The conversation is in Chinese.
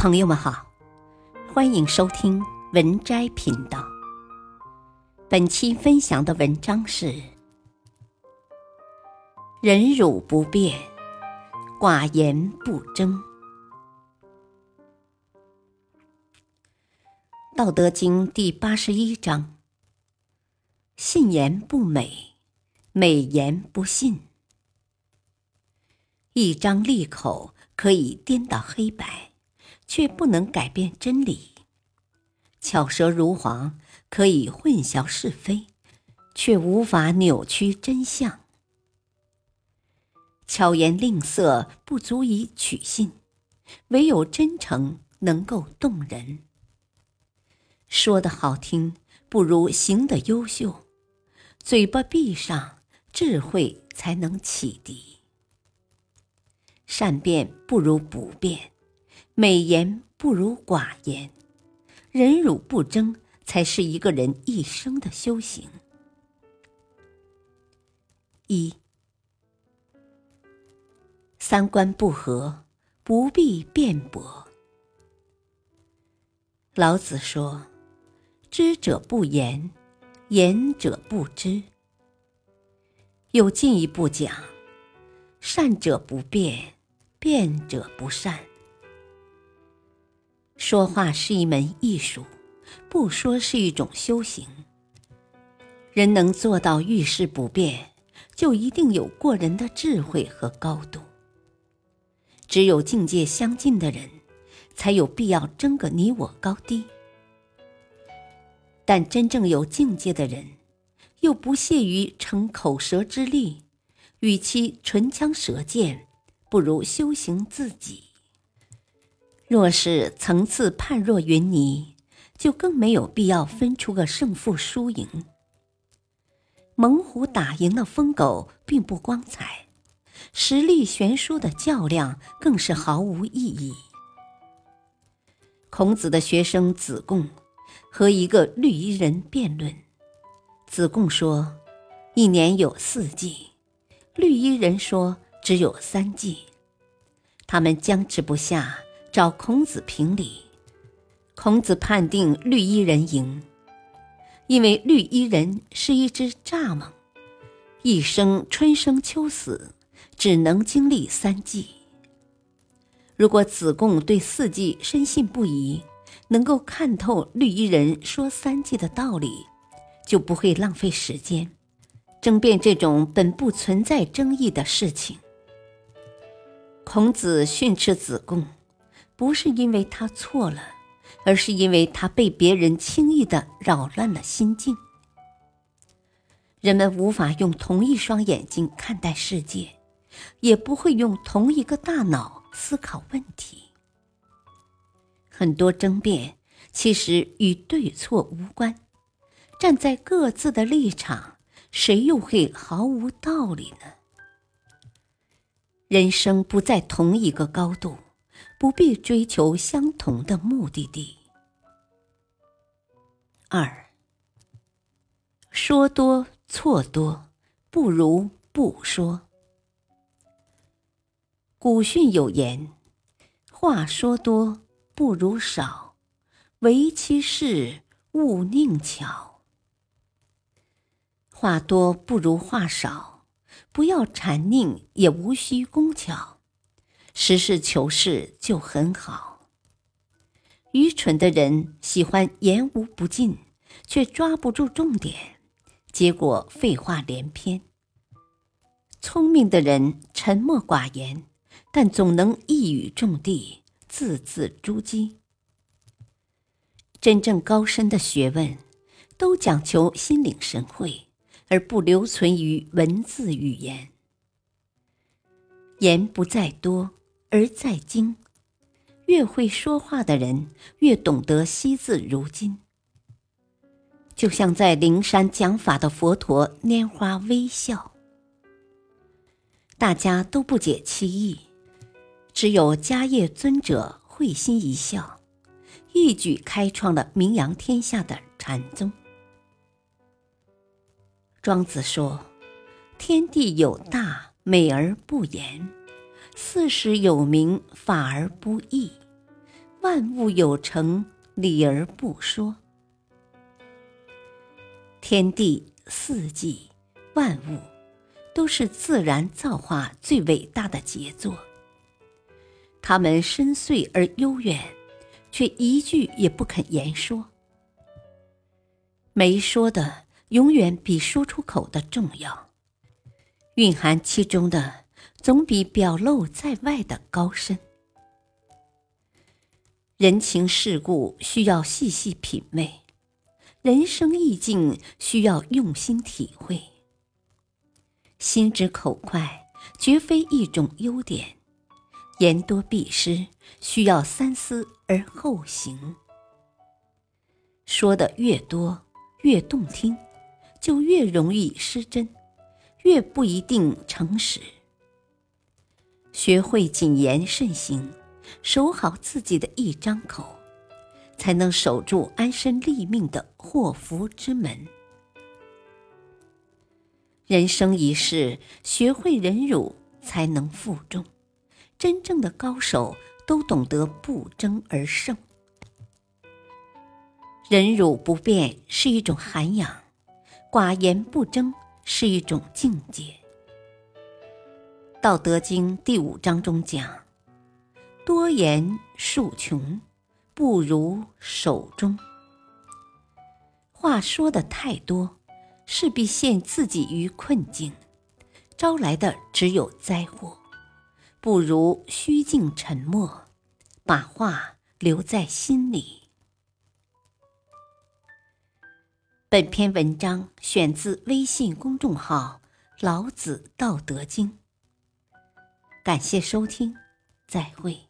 朋友们好，欢迎收听文摘频道。本期分享的文章是：忍辱不变，寡言不争。《道德经》第八十一章：信言不美，美言不信。一张利口可以颠倒黑白。却不能改变真理。巧舌如簧可以混淆是非，却无法扭曲真相。巧言令色不足以取信，唯有真诚能够动人。说的好听不如行的优秀，嘴巴闭上，智慧才能启迪。善变不如不变。美言不如寡言，忍辱不争才是一个人一生的修行。一，三观不合，不必辩驳。老子说：“知者不言，言者不知。”又进一步讲：“善者不辩，辩者不善。”说话是一门艺术，不说是一种修行。人能做到遇事不变，就一定有过人的智慧和高度。只有境界相近的人，才有必要争个你我高低。但真正有境界的人，又不屑于逞口舌之力，与其唇枪舌剑，不如修行自己。若是层次判若云泥，就更没有必要分出个胜负输赢。猛虎打赢了疯狗，并不光彩；实力悬殊的较量，更是毫无意义。孔子的学生子贡和一个绿衣人辩论，子贡说：“一年有四季。”绿衣人说：“只有三季。”他们僵持不下。找孔子评理，孔子判定绿衣人赢，因为绿衣人是一只蚱蜢，一生春生秋死，只能经历三季。如果子贡对四季深信不疑，能够看透绿衣人说三季的道理，就不会浪费时间争辩这种本不存在争议的事情。孔子训斥子贡。不是因为他错了，而是因为他被别人轻易的扰乱了心境。人们无法用同一双眼睛看待世界，也不会用同一个大脑思考问题。很多争辩其实与对错无关，站在各自的立场，谁又会毫无道理呢？人生不在同一个高度。不必追求相同的目的地。二，说多错多，不如不说。古训有言：“话说多不如少，唯其事勿佞巧。”话多不如话少，不要谄佞，也无需工巧。实事求是就很好。愚蠢的人喜欢言无不尽，却抓不住重点，结果废话连篇。聪明的人沉默寡言，但总能一语中的，字字珠玑。真正高深的学问，都讲求心领神会，而不留存于文字语言。言不在多。而在精，越会说话的人，越懂得惜字如金。就像在灵山讲法的佛陀拈花微笑，大家都不解其意，只有迦叶尊者会心一笑，一举开创了名扬天下的禅宗。庄子说：“天地有大，美而不言。”四时有名，法而不议，万物有成，理而不说。天地、四季、万物，都是自然造化最伟大的杰作。它们深邃而悠远，却一句也不肯言说。没说的，永远比说出口的重要。蕴含其中的，总比表露在外的高深。人情世故需要细细品味，人生意境需要用心体会。心直口快绝非一种优点，言多必失，需要三思而后行。说的越多，越动听，就越容易失真，越不一定诚实。学会谨言慎行。守好自己的一张口，才能守住安身立命的祸福之门。人生一世，学会忍辱，才能负重。真正的高手都懂得不争而胜。忍辱不变是一种涵养，寡言不争是一种境界。《道德经》第五章中讲。多言数穷，不如守中。话说的太多，势必陷自己于困境，招来的只有灾祸。不如虚静沉默，把话留在心里。本篇文章选自微信公众号《老子道德经》。感谢收听，再会。